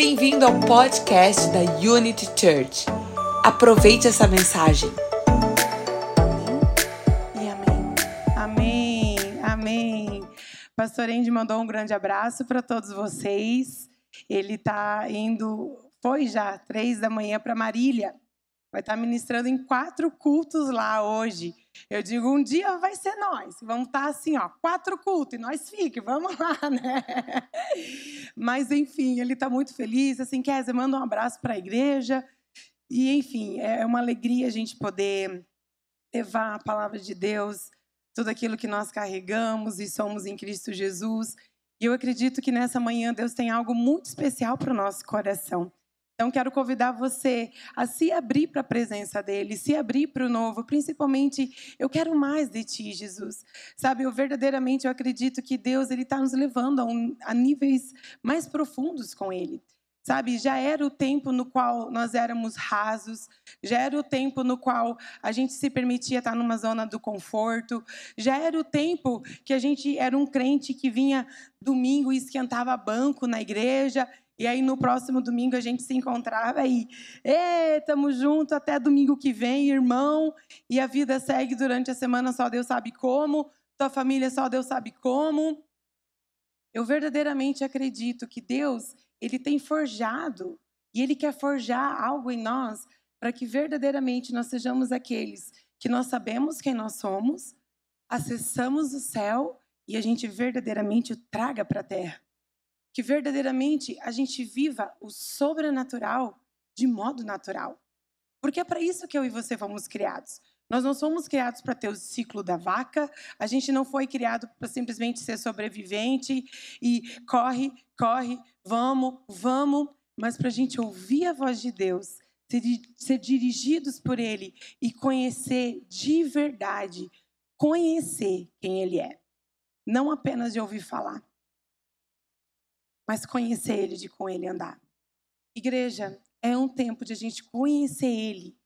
Bem-vindo ao podcast da Unity Church. Aproveite essa mensagem. E amém. Amém. Amém. Pastor Andy mandou um grande abraço para todos vocês. Ele está indo, foi já, três da manhã para Marília. Vai estar tá ministrando em quatro cultos lá hoje. Eu digo, um dia vai ser nós. Vamos estar tá assim, ó, quatro cultos e nós fique, vamos lá, né? Mas, enfim, ele está muito feliz. Assim, Kézia, manda um abraço para a igreja. E, enfim, é uma alegria a gente poder levar a palavra de Deus, tudo aquilo que nós carregamos e somos em Cristo Jesus. E eu acredito que nessa manhã Deus tem algo muito especial para o nosso coração. Então, quero convidar você a se abrir para a presença dele, se abrir para o novo, principalmente, eu quero mais de ti, Jesus. Sabe, eu verdadeiramente eu acredito que Deus ele está nos levando a, um, a níveis mais profundos com ele. Sabe, já era o tempo no qual nós éramos rasos, já era o tempo no qual a gente se permitia estar numa zona do conforto, já era o tempo que a gente era um crente que vinha domingo e esquentava banco na igreja e aí no próximo domingo a gente se encontrava e, estamos juntos até domingo que vem, irmão. E a vida segue durante a semana, só Deus sabe como. Tua família, só Deus sabe como. Eu verdadeiramente acredito que Deus, ele tem forjado e ele quer forjar algo em nós para que verdadeiramente nós sejamos aqueles que nós sabemos quem nós somos, acessamos o céu e a gente verdadeiramente o traga para a terra que verdadeiramente a gente viva o sobrenatural de modo natural. Porque é para isso que eu e você fomos criados. Nós não somos criados para ter o ciclo da vaca, a gente não foi criado para simplesmente ser sobrevivente e corre, corre, vamos, vamos, mas para a gente ouvir a voz de Deus, ser, ser dirigidos por Ele e conhecer de verdade, conhecer quem Ele é. Não apenas de ouvir falar mas conhecer Ele, de com Ele andar. Igreja, é um tempo de a gente conhecer Ele,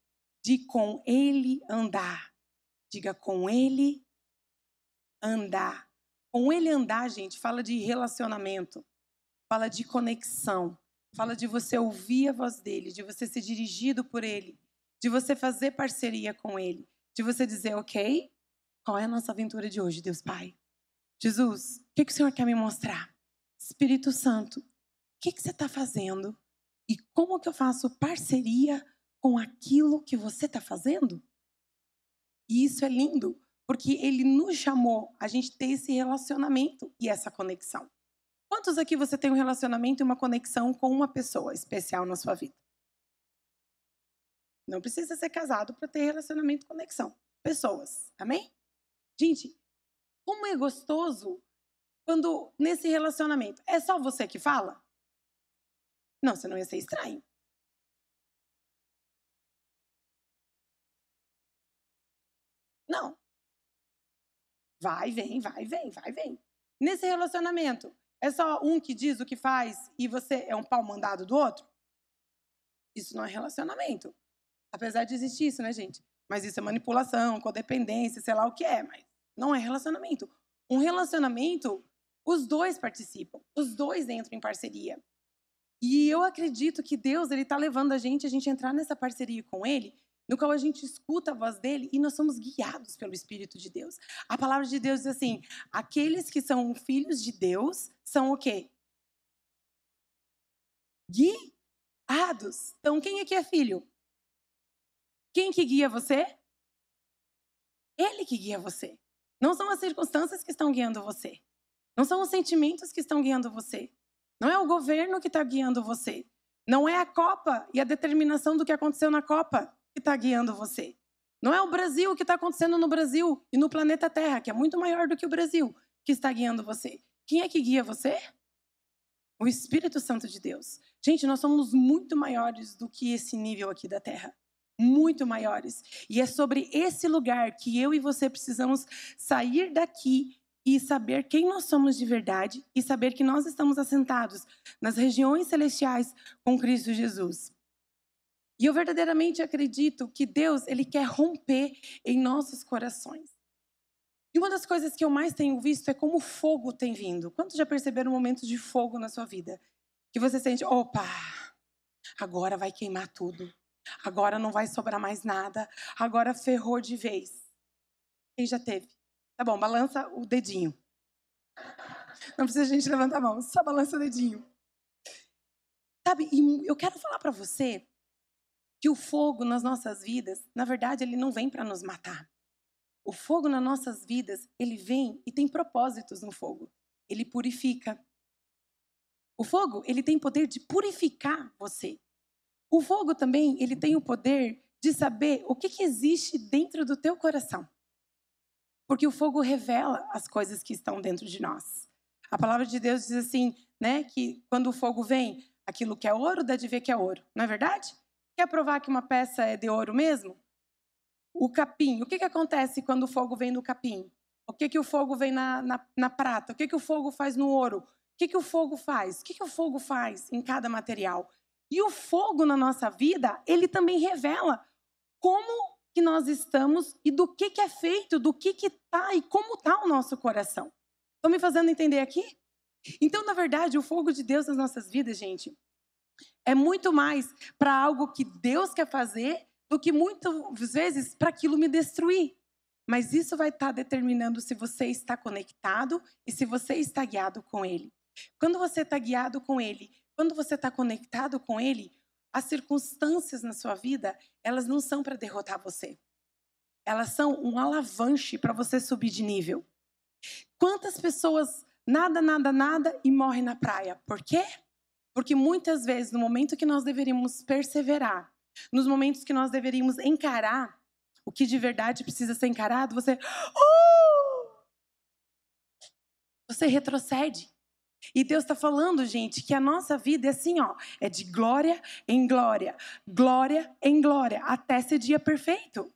de com Ele andar. Diga com Ele andar. Com Ele andar, gente, fala de relacionamento, fala de conexão, fala de você ouvir a voz dele, de você ser dirigido por Ele, de você fazer parceria com Ele, de você dizer, ok, qual é a nossa aventura de hoje, Deus Pai? Jesus, o que, o Senhor quer me mostrar? Espírito Santo, o que, que você está fazendo? E como que eu faço parceria com aquilo que você está fazendo? E isso é lindo, porque ele nos chamou a gente ter esse relacionamento e essa conexão. Quantos aqui você tem um relacionamento e uma conexão com uma pessoa especial na sua vida? Não precisa ser casado para ter relacionamento e conexão. Pessoas, amém? Gente, como é gostoso quando nesse relacionamento é só você que fala? Não, você não ia ser estranho. Não. Vai, vem, vai, vem, vai, vem. Nesse relacionamento, é só um que diz o que faz e você é um pau mandado do outro? Isso não é relacionamento. Apesar de existir isso, né, gente? Mas isso é manipulação, codependência, sei lá o que é, mas não é relacionamento. Um relacionamento os dois participam, os dois entram em parceria. E eu acredito que Deus ele está levando a gente a gente entrar nessa parceria com Ele, no qual a gente escuta a voz dele e nós somos guiados pelo Espírito de Deus. A palavra de Deus diz assim: aqueles que são filhos de Deus são o quê? Guiados. Então quem aqui é filho? Quem que guia você? Ele que guia você. Não são as circunstâncias que estão guiando você. Não são os sentimentos que estão guiando você. Não é o governo que está guiando você. Não é a Copa e a determinação do que aconteceu na Copa que está guiando você. Não é o Brasil que está acontecendo no Brasil e no planeta Terra, que é muito maior do que o Brasil, que está guiando você. Quem é que guia você? O Espírito Santo de Deus. Gente, nós somos muito maiores do que esse nível aqui da Terra. Muito maiores. E é sobre esse lugar que eu e você precisamos sair daqui e saber quem nós somos de verdade e saber que nós estamos assentados nas regiões celestiais com Cristo Jesus. E eu verdadeiramente acredito que Deus, ele quer romper em nossos corações. E uma das coisas que eu mais tenho visto é como o fogo tem vindo. Quantos já perceberam momentos de fogo na sua vida? que você sente, opa, agora vai queimar tudo. Agora não vai sobrar mais nada. Agora ferrou de vez. Quem já teve? Tá bom, balança o dedinho. Não precisa a gente levantar a mão, só balança o dedinho. Sabe, e eu quero falar para você que o fogo nas nossas vidas, na verdade, ele não vem para nos matar. O fogo nas nossas vidas, ele vem e tem propósitos no fogo. Ele purifica. O fogo, ele tem poder de purificar você. O fogo também, ele tem o poder de saber o que, que existe dentro do teu coração. Porque o fogo revela as coisas que estão dentro de nós. A palavra de Deus diz assim, né, que quando o fogo vem, aquilo que é ouro dá de ver que é ouro. Não é verdade? Quer provar que uma peça é de ouro mesmo? O capim. O que, que acontece quando o fogo vem no capim? O que, que o fogo vem na, na, na prata? O que, que o fogo faz no ouro? O que, que o fogo faz? O que, que o fogo faz em cada material? E o fogo na nossa vida, ele também revela como que nós estamos e do que, que é feito, do que que tá e como tá o nosso coração. Estão me fazendo entender aqui? Então, na verdade, o fogo de Deus nas nossas vidas, gente, é muito mais para algo que Deus quer fazer do que muitas vezes para aquilo me destruir. Mas isso vai estar tá determinando se você está conectado e se você está guiado com Ele. Quando você está guiado com Ele, quando você está conectado com Ele, as circunstâncias na sua vida, elas não são para derrotar você. Elas são um alavanche para você subir de nível. Quantas pessoas nada, nada, nada e morrem na praia? Por quê? Porque muitas vezes, no momento que nós deveríamos perseverar, nos momentos que nós deveríamos encarar o que de verdade precisa ser encarado, você. Uh! Você retrocede. E Deus está falando, gente, que a nossa vida é assim, ó, é de glória em glória, glória em glória, até ser dia perfeito.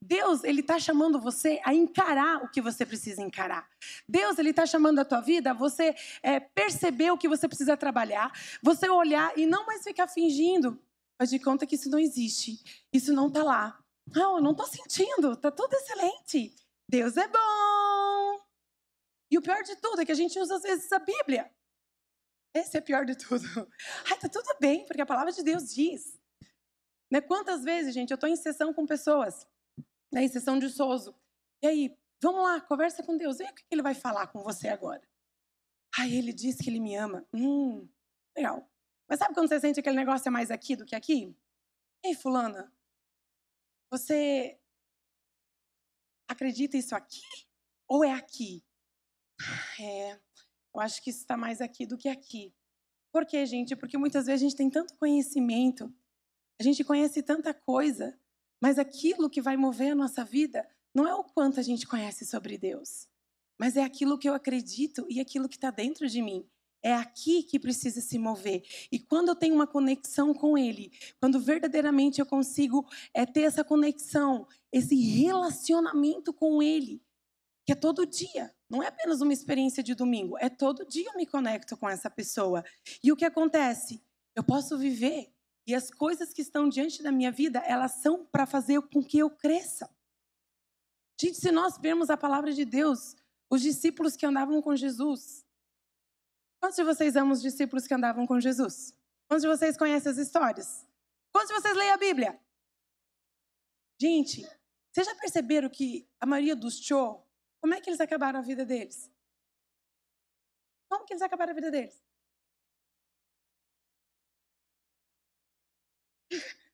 Deus, ele está chamando você a encarar o que você precisa encarar. Deus, ele está chamando a tua vida a você é, perceber o que você precisa trabalhar, você olhar e não mais ficar fingindo, mas de conta que isso não existe, isso não está lá. Não, eu não estou sentindo, está tudo excelente. Deus é bom. E o pior de tudo é que a gente usa às vezes a Bíblia. Esse é pior de tudo. Ai, tá tudo bem, porque a palavra de Deus diz. Né? Quantas vezes, gente, eu estou em sessão com pessoas, né, em sessão de Souzo. E aí, vamos lá, conversa com Deus. Vê o que ele vai falar com você agora. Ai, ele diz que ele me ama. Hum, legal. Mas sabe quando você sente aquele negócio é mais aqui do que aqui? Ei, fulana, você acredita isso aqui ou é aqui? É, eu acho que isso está mais aqui do que aqui. Por quê, gente? Porque muitas vezes a gente tem tanto conhecimento, a gente conhece tanta coisa, mas aquilo que vai mover a nossa vida não é o quanto a gente conhece sobre Deus, mas é aquilo que eu acredito e aquilo que está dentro de mim. É aqui que precisa se mover. E quando eu tenho uma conexão com Ele, quando verdadeiramente eu consigo é, ter essa conexão, esse relacionamento com Ele, que é todo dia, não é apenas uma experiência de domingo, é todo dia eu me conecto com essa pessoa. E o que acontece? Eu posso viver e as coisas que estão diante da minha vida, elas são para fazer com que eu cresça. Gente, se nós vermos a palavra de Deus, os discípulos que andavam com Jesus. Quantos de vocês amam os discípulos que andavam com Jesus? Quantos de vocês conhecem as histórias? Quantos de vocês leem a Bíblia? Gente, vocês já perceberam que a maioria dos show como é que eles acabaram a vida deles? Como que eles acabaram a vida deles?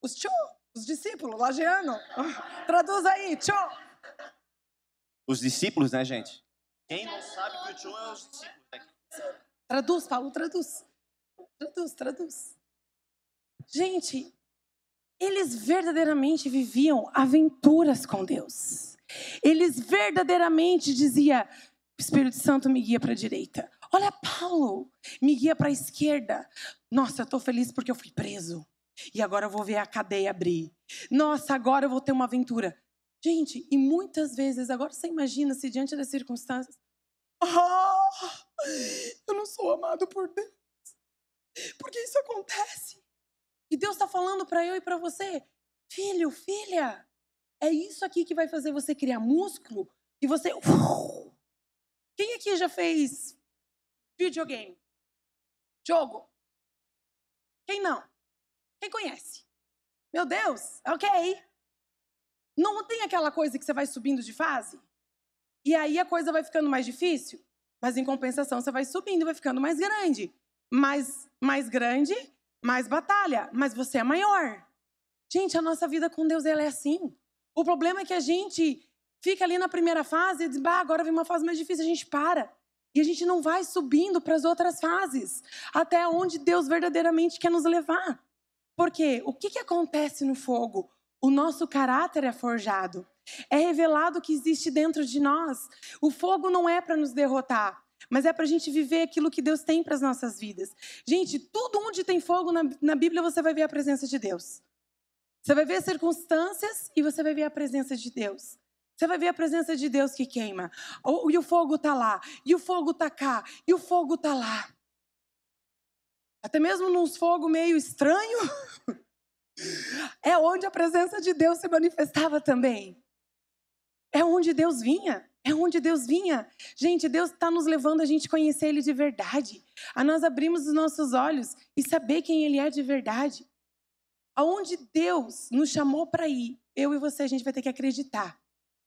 Os tchô, os discípulos, lajeano. Traduz aí, tchô. Os discípulos, né, gente? Quem não sabe que o tchô é os discípulos. Né? Traduz, Paulo, traduz. Traduz, traduz. Gente, eles verdadeiramente viviam aventuras com Deus. Eles verdadeiramente diziam: Espírito Santo me guia para a direita. Olha, Paulo, me guia para a esquerda. Nossa, eu estou feliz porque eu fui preso. E agora eu vou ver a cadeia abrir. Nossa, agora eu vou ter uma aventura. Gente, e muitas vezes, agora você imagina se diante das circunstâncias. Ah, eu não sou amado por Deus. Porque isso acontece. E Deus está falando para eu e para você, filho, filha, é isso aqui que vai fazer você criar músculo e você. Quem aqui já fez videogame? Jogo? Quem não? Quem conhece? Meu Deus, ok. Não tem aquela coisa que você vai subindo de fase? E aí a coisa vai ficando mais difícil? Mas em compensação você vai subindo, vai ficando mais grande. Mais, mais grande, mais batalha. Mas você é maior. Gente, a nossa vida com Deus ela é assim. O problema é que a gente fica ali na primeira fase e diz, bah, agora vem uma fase mais difícil, a gente para. E a gente não vai subindo para as outras fases, até onde Deus verdadeiramente quer nos levar. Porque o que, que acontece no fogo? O nosso caráter é forjado. É revelado o que existe dentro de nós. O fogo não é para nos derrotar, mas é para a gente viver aquilo que Deus tem para as nossas vidas. Gente, tudo onde tem fogo na, na Bíblia você vai ver a presença de Deus. Você vai ver circunstâncias e você vai ver a presença de Deus. Você vai ver a presença de Deus que queima. E o fogo está lá, e o fogo está cá, e o fogo está lá. Até mesmo num fogo meio estranho, é onde a presença de Deus se manifestava também. É onde Deus vinha. É onde Deus vinha. Gente, Deus está nos levando a gente conhecer Ele de verdade. A nós abrimos os nossos olhos e saber quem Ele é de verdade. Aonde Deus nos chamou para ir, eu e você, a gente vai ter que acreditar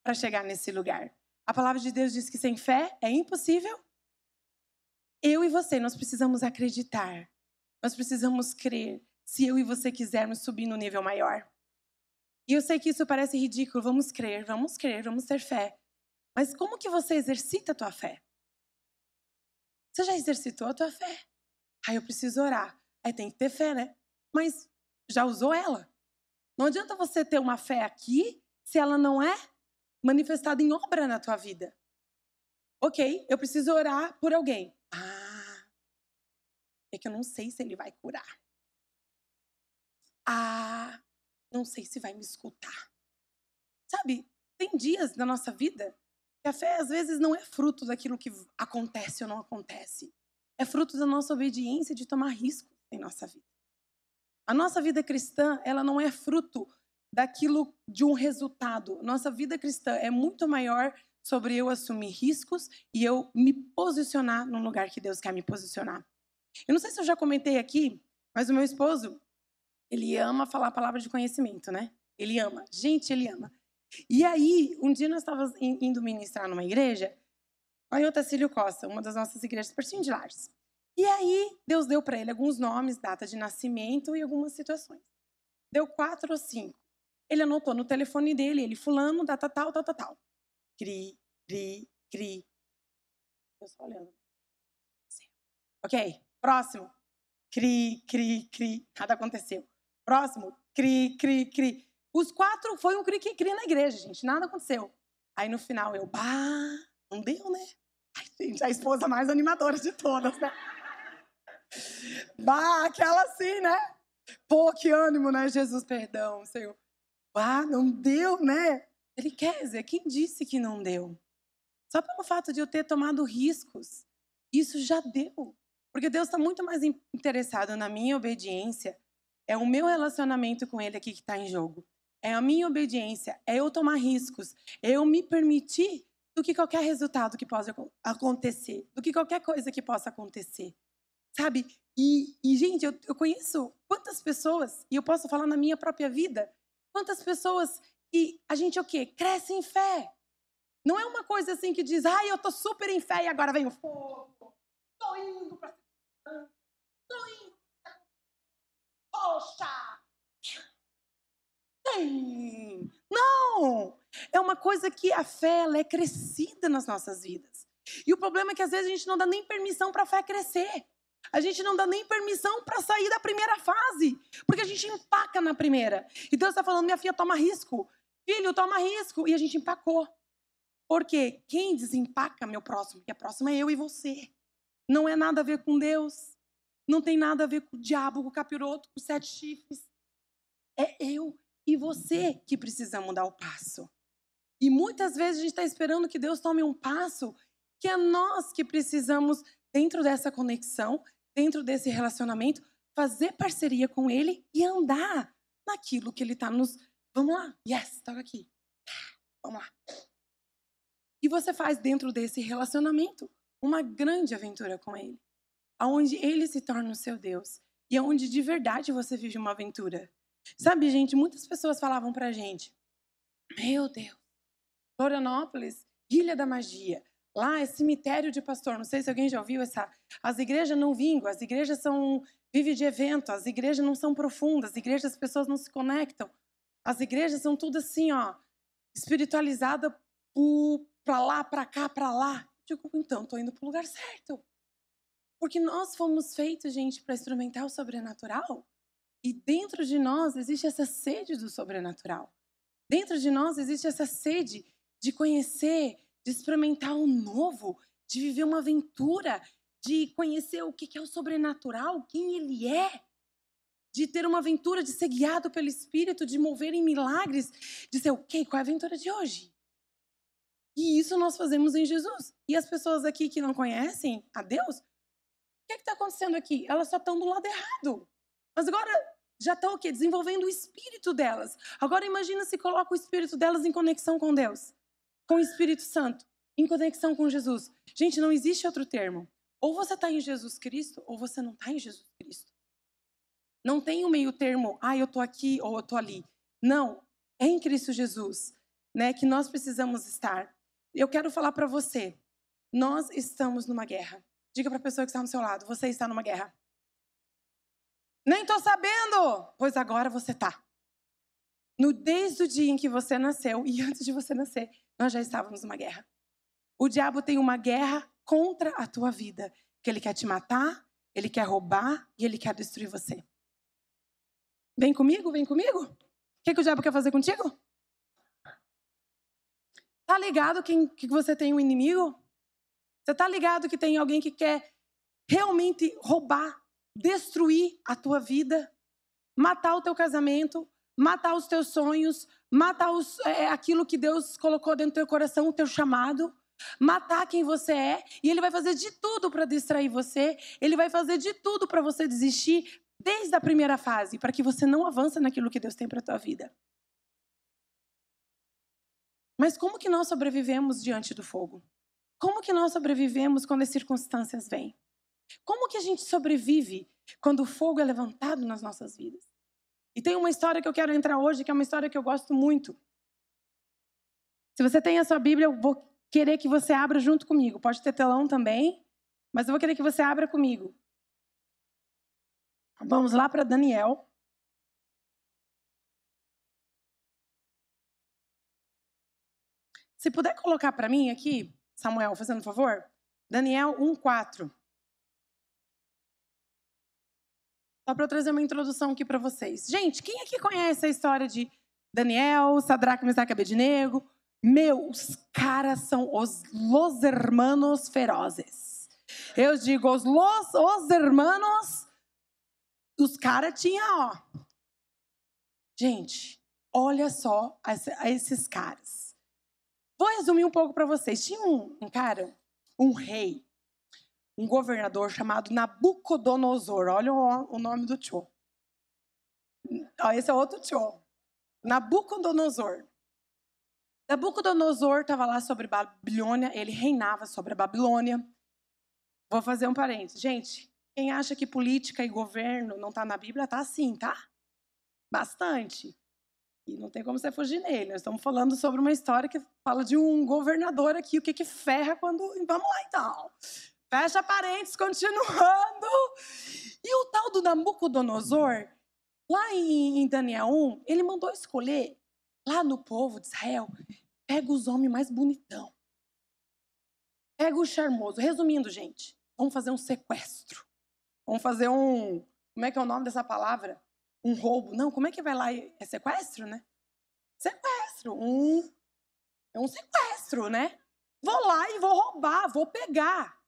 para chegar nesse lugar. A palavra de Deus diz que sem fé é impossível. Eu e você, nós precisamos acreditar. Nós precisamos crer. Se eu e você quisermos subir no nível maior. E eu sei que isso parece ridículo. Vamos crer, vamos crer, vamos ter fé. Mas como que você exercita a tua fé? Você já exercitou a tua fé? Aí eu preciso orar. Aí tem que ter fé, né? Mas já usou ela. Não adianta você ter uma fé aqui se ela não é manifestada em obra na tua vida. Ok, eu preciso orar por alguém. Ah, é que eu não sei se ele vai curar. Ah, não sei se vai me escutar. Sabe, tem dias na nossa vida que a fé às vezes não é fruto daquilo que acontece ou não acontece. É fruto da nossa obediência de tomar riscos em nossa vida. A nossa vida cristã, ela não é fruto daquilo de um resultado. Nossa vida cristã é muito maior sobre eu assumir riscos e eu me posicionar no lugar que Deus quer me posicionar. Eu não sei se eu já comentei aqui, mas o meu esposo, ele ama falar a palavra de conhecimento, né? Ele ama. Gente, ele ama. E aí, um dia nós estávamos indo ministrar numa igreja, lá em Otacílio Costa, uma das nossas igrejas pertinho de Lares. E aí, Deus deu para ele alguns nomes, data de nascimento e algumas situações. Deu quatro ou cinco. Ele anotou no telefone dele, ele, fulano, data tal, tal, tal, tal. Cri, cri, cri. Eu só olhando. Ok, próximo. Cri, cri, cri. Nada aconteceu. Próximo. Cri, cri, cri. Os quatro foi um cri, cri, cri na igreja, gente. Nada aconteceu. Aí no final eu, bah, não deu, né? Ai, gente, a esposa mais animadora de todas, né? Bah, aquela assim, né? Pô, que ânimo, né? Jesus, perdão, Senhor. Bah, não deu, né? Ele quer dizer, quem disse que não deu? Só pelo fato de eu ter tomado riscos, isso já deu. Porque Deus está muito mais interessado na minha obediência. É o meu relacionamento com Ele aqui que está em jogo. É a minha obediência. É eu tomar riscos. É eu me permitir do que qualquer resultado que possa acontecer. Do que qualquer coisa que possa acontecer. Sabe? E, e gente, eu, eu conheço quantas pessoas, e eu posso falar na minha própria vida, quantas pessoas que a gente o quê? Cresce em fé. Não é uma coisa assim que diz, ai, eu tô super em fé e agora vem o fogo. Tô indo pra Tô indo. Poxa! Tem. Não! É uma coisa que a fé ela é crescida nas nossas vidas. E o problema é que às vezes a gente não dá nem permissão para a fé crescer. A gente não dá nem permissão para sair da primeira fase, porque a gente empaca na primeira. E Deus está falando, minha filha, toma risco. Filho, toma risco. E a gente empacou. Porque quem desempaca meu próximo, que é próximo é eu e você. Não é nada a ver com Deus. Não tem nada a ver com o diabo, com o capiroto, com os sete chifres. É eu e você que precisamos dar o passo. E muitas vezes a gente está esperando que Deus tome um passo que é nós que precisamos dentro dessa conexão, dentro desse relacionamento, fazer parceria com ele e andar naquilo que ele está nos. Vamos lá, yes, toca aqui. Vamos lá. E você faz dentro desse relacionamento uma grande aventura com Ele, aonde Ele se torna o seu Deus e aonde de verdade você vive uma aventura. Sabe, gente, muitas pessoas falavam pra gente: Meu Deus, Florianópolis, Ilha da Magia. Lá é cemitério de pastor. Não sei se alguém já ouviu essa. As igrejas não vingam, as igrejas são. Vive de evento, as igrejas não são profundas, as igrejas as pessoas não se conectam. As igrejas são tudo assim, ó, espiritualizada para lá, para cá, para lá. Eu digo, então, estou indo para o lugar certo. Porque nós fomos feitos, gente, para experimentar o sobrenatural. E dentro de nós existe essa sede do sobrenatural. Dentro de nós existe essa sede de conhecer, de experimentar o novo, de viver uma aventura, de conhecer o que é o sobrenatural, quem ele é, de ter uma aventura, de ser guiado pelo Espírito, de mover em milagres, de ser o okay, quê? Qual é a aventura de hoje? E isso nós fazemos em Jesus. E as pessoas aqui que não conhecem a Deus, o que é está acontecendo aqui? Elas só estão do lado errado. Mas agora já estão o quê? Desenvolvendo o espírito delas. Agora imagina se coloca o espírito delas em conexão com Deus, com o Espírito Santo, em conexão com Jesus. Gente, não existe outro termo. Ou você está em Jesus Cristo, ou você não está em Jesus Cristo. Não tem o um meio termo, ah, eu estou aqui ou eu estou ali. Não, é em Cristo Jesus, né, que nós precisamos estar. Eu quero falar para você, nós estamos numa guerra. Diga para a pessoa que está no seu lado, você está numa guerra. Nem estou sabendo, pois agora você está. No desde o dia em que você nasceu e antes de você nascer, nós já estávamos numa guerra. O diabo tem uma guerra contra a tua vida, que ele quer te matar, ele quer roubar e ele quer destruir você. Vem comigo, vem comigo. O que, que o diabo quer fazer contigo? Tá ligado que, que você tem um inimigo? Você tá ligado que tem alguém que quer realmente roubar, destruir a tua vida, matar o teu casamento, matar os teus sonhos, matar os, é, aquilo que Deus colocou dentro do teu coração, o teu chamado, matar quem você é, e ele vai fazer de tudo para distrair você, ele vai fazer de tudo para você desistir, desde a primeira fase, para que você não avance naquilo que Deus tem para a tua vida. Mas como que nós sobrevivemos diante do fogo? Como que nós sobrevivemos quando as circunstâncias vêm? Como que a gente sobrevive quando o fogo é levantado nas nossas vidas? E tem uma história que eu quero entrar hoje, que é uma história que eu gosto muito. Se você tem a sua Bíblia, eu vou querer que você abra junto comigo. Pode ter telão também, mas eu vou querer que você abra comigo. Vamos lá para Daniel. Se puder colocar para mim aqui, Samuel, fazendo um favor. Daniel 1:4. Só para eu trazer uma introdução aqui para vocês. Gente, quem aqui conhece a história de Daniel, Sadraque, Mesaque e Abednego? Meu, os caras são os los hermanos ferozes. Eu digo os los os hermanos os caras tinham, ó. Gente, olha só a esses caras. Vou resumir um pouco para vocês. Tinha um, um, cara, um rei, um governador chamado Nabucodonosor. Olha o, o nome do tio. Esse é outro tio. Nabucodonosor. Nabucodonosor estava lá sobre Babilônia, ele reinava sobre a Babilônia. Vou fazer um parênteses. Gente, quem acha que política e governo não está na Bíblia, está assim, tá? Bastante. E não tem como você fugir nele. Nós estamos falando sobre uma história que fala de um governador aqui, o que que ferra quando. Vamos lá então. Fecha parênteses, continuando. E o tal do Nabucodonosor, lá em Daniel 1, ele mandou escolher, lá no povo de Israel, pega os homens mais bonitão. Pega o charmoso. Resumindo, gente, vamos fazer um sequestro. Vamos fazer um. Como é que é o nome dessa palavra? Um roubo. Não, como é que vai lá? É sequestro, né? Sequestro. Um. É um sequestro, né? Vou lá e vou roubar, vou pegar.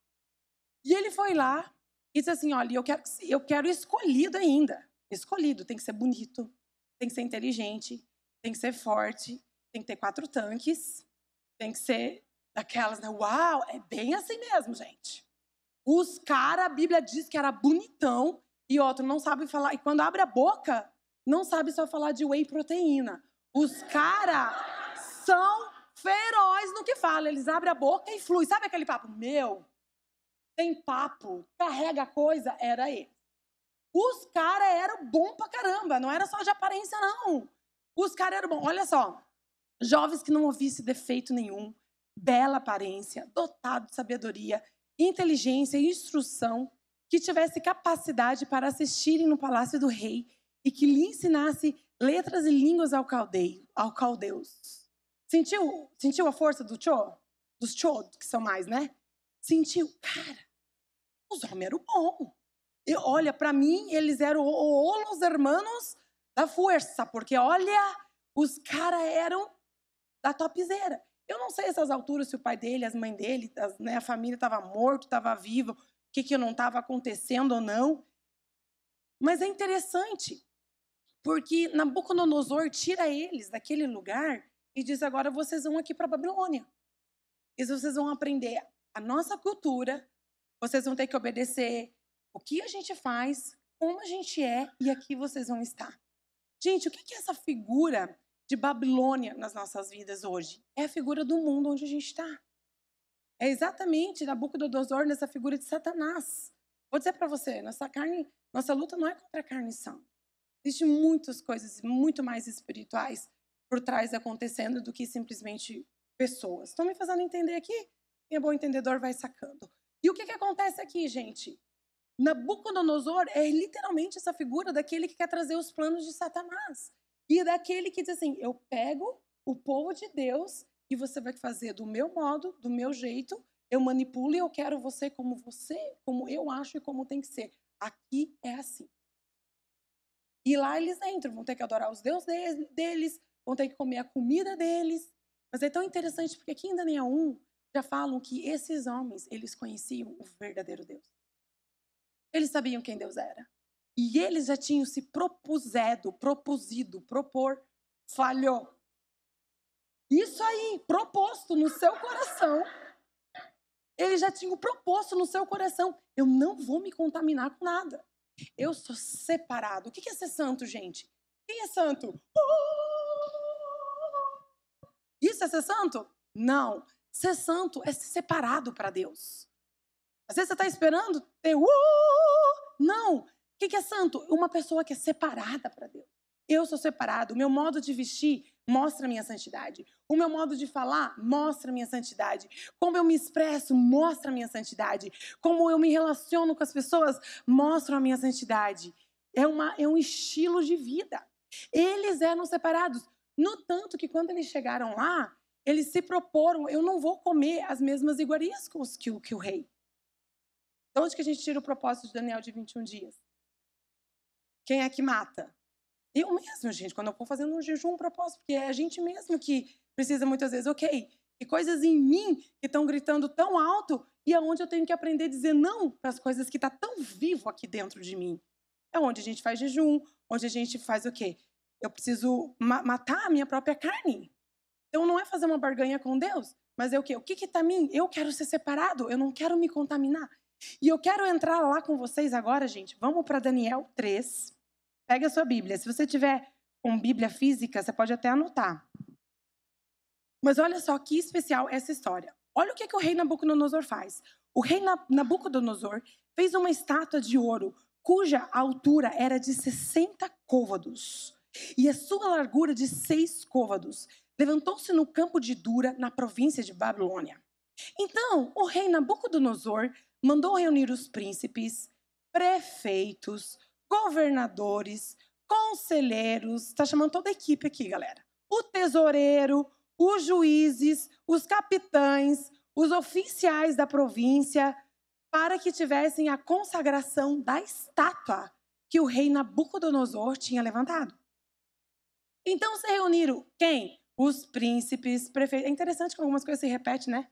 E ele foi lá e disse assim: olha, eu quero, eu quero escolhido ainda. Escolhido. Tem que ser bonito, tem que ser inteligente, tem que ser forte, tem que ter quatro tanques, tem que ser daquelas, né? Uau, é bem assim mesmo, gente. Os caras, a Bíblia diz que era bonitão e outro não sabe falar. E quando abre a boca, não sabe só falar de whey proteína. Os caras são feroz no que fala. Eles abrem a boca e flui. Sabe aquele papo? Meu, tem papo, carrega coisa, era ele. Os caras eram bom pra caramba, não era só de aparência, não. Os caras eram bons. Olha só, jovens que não ouvissem defeito nenhum, bela aparência, dotado de sabedoria, inteligência e instrução, que tivesse capacidade para assistirem no palácio do rei e que lhe ensinasse letras e línguas ao, caldeio, ao caldeus. Sentiu, sentiu a força do Cho? Dos Cho, que são mais, né? Sentiu. Cara, os homens eram bons. E olha, para mim, eles eram os hermanos da força, porque olha, os caras eram da topzera. Eu não sei essas alturas se o pai dele, as mães dele, as, né, a família estava morto, estava vivo, o que, que não estava acontecendo ou não. Mas é interessante, porque Nabucodonosor tira eles daquele lugar e diz: agora vocês vão aqui para Babilônia. E vocês vão aprender a nossa cultura, vocês vão ter que obedecer o que a gente faz, como a gente é, e aqui vocês vão estar. Gente, o que é essa figura de Babilônia nas nossas vidas hoje? É a figura do mundo onde a gente está. É exatamente Nabucodonosor nessa figura de Satanás. Vou dizer para você, nossa carne, nossa luta não é contra a carne sangue. Existem muitas coisas muito mais espirituais por trás acontecendo do que simplesmente pessoas. Estão me fazendo entender aqui? Quem é bom entendedor vai sacando. E o que, que acontece aqui, gente? Nabucodonosor é literalmente essa figura daquele que quer trazer os planos de Satanás. E daquele que diz assim: eu pego o povo de Deus e você vai fazer do meu modo, do meu jeito, eu manipulo e eu quero você como você, como eu acho e como tem que ser. Aqui é assim. E lá eles entram, vão ter que adorar os deuses deles, vão ter que comer a comida deles. Mas é tão interessante porque aqui em Daniel 1 já falam que esses homens, eles conheciam o verdadeiro Deus. Eles sabiam quem Deus era. E eles já tinham se propusedo, propusido, propor, falhou. Isso aí, proposto no seu coração. Eles já tinham proposto no seu coração: eu não vou me contaminar com nada. Eu sou separado. O que é ser santo, gente? Quem é santo? Isso é ser santo? Não. Ser santo é ser separado para Deus. Às vezes você está esperando ter uh! Não. O que é santo? Uma pessoa que é separada para Deus. Eu sou separado. O meu modo de vestir mostra a minha santidade. O meu modo de falar mostra a minha santidade. Como eu me expresso mostra a minha santidade. Como eu me relaciono com as pessoas mostra a minha santidade. É, uma, é um estilo de vida. Eles eram separados. No tanto que quando eles chegaram lá, eles se proporam: eu não vou comer as mesmas iguarias que o, que o rei. De onde que a gente tira o propósito de Daniel de 21 dias? Quem é que mata? Eu mesmo, gente, quando eu for fazendo um jejum, um propósito, porque é a gente mesmo que precisa muitas vezes, ok, e coisas em mim que estão gritando tão alto e aonde é eu tenho que aprender a dizer não para as coisas que estão tá tão vivo aqui dentro de mim. É onde a gente faz jejum, onde a gente faz o quê? Eu preciso ma matar a minha própria carne. Então não é fazer uma barganha com Deus, mas é o quê? O que está em mim? Eu quero ser separado, eu não quero me contaminar. E eu quero entrar lá com vocês agora, gente. Vamos para Daniel 3. Pega a sua Bíblia. Se você tiver com Bíblia física, você pode até anotar. Mas olha só que especial essa história. Olha o que, que o rei Nabucodonosor faz. O rei Nabucodonosor fez uma estátua de ouro cuja altura era de 60 côvados e a sua largura de seis côvados. Levantou-se no campo de Dura, na província de Babilônia. Então, o rei Nabucodonosor mandou reunir os príncipes, prefeitos, governadores, conselheiros, está chamando toda a equipe aqui, galera. O tesoureiro, os juízes, os capitães, os oficiais da província, para que tivessem a consagração da estátua que o rei Nabucodonosor tinha levantado. Então se reuniram quem? Os príncipes, prefeitos. É interessante que algumas coisas se repetem, né?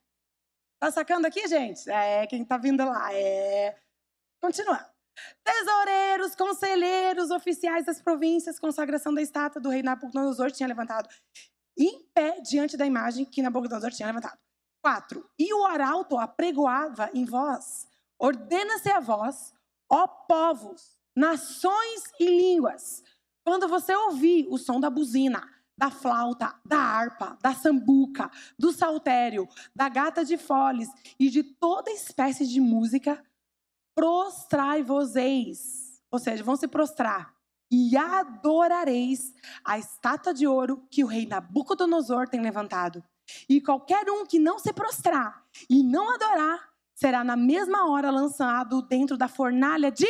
Tá sacando aqui, gente? É, quem tá vindo lá. É. Continuando. Tesoureiros, conselheiros, oficiais das províncias, consagração da estátua do rei Nabucodonosor tinha levantado em pé diante da imagem que Nabucodonosor tinha levantado. Quatro. E o arauto apregoava em voz: Ordena-se a vós, ó povos, nações e línguas, quando você ouvir o som da buzina, da flauta, da harpa, da sambuca, do saltério, da gata de foles e de toda espécie de música, prostrai-vos-eis. Ou seja, vão se prostrar e adorareis a estátua de ouro que o rei Nabucodonosor tem levantado. E qualquer um que não se prostrar e não adorar, será na mesma hora lançado dentro da fornalha de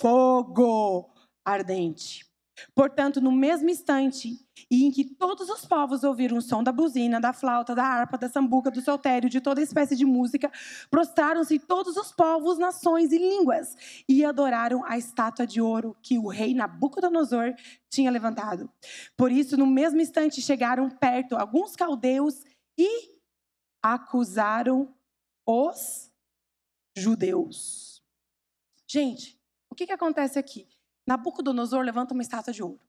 fogo ardente. Portanto, no mesmo instante e em que todos os povos ouviram o som da buzina, da flauta, da harpa, da sambuca, do soltério, de toda espécie de música, prostraram-se todos os povos, nações e línguas e adoraram a estátua de ouro que o rei Nabucodonosor tinha levantado. Por isso, no mesmo instante, chegaram perto alguns caldeus e acusaram os judeus. Gente, o que, que acontece aqui? Nabucodonosor levanta uma estátua de ouro.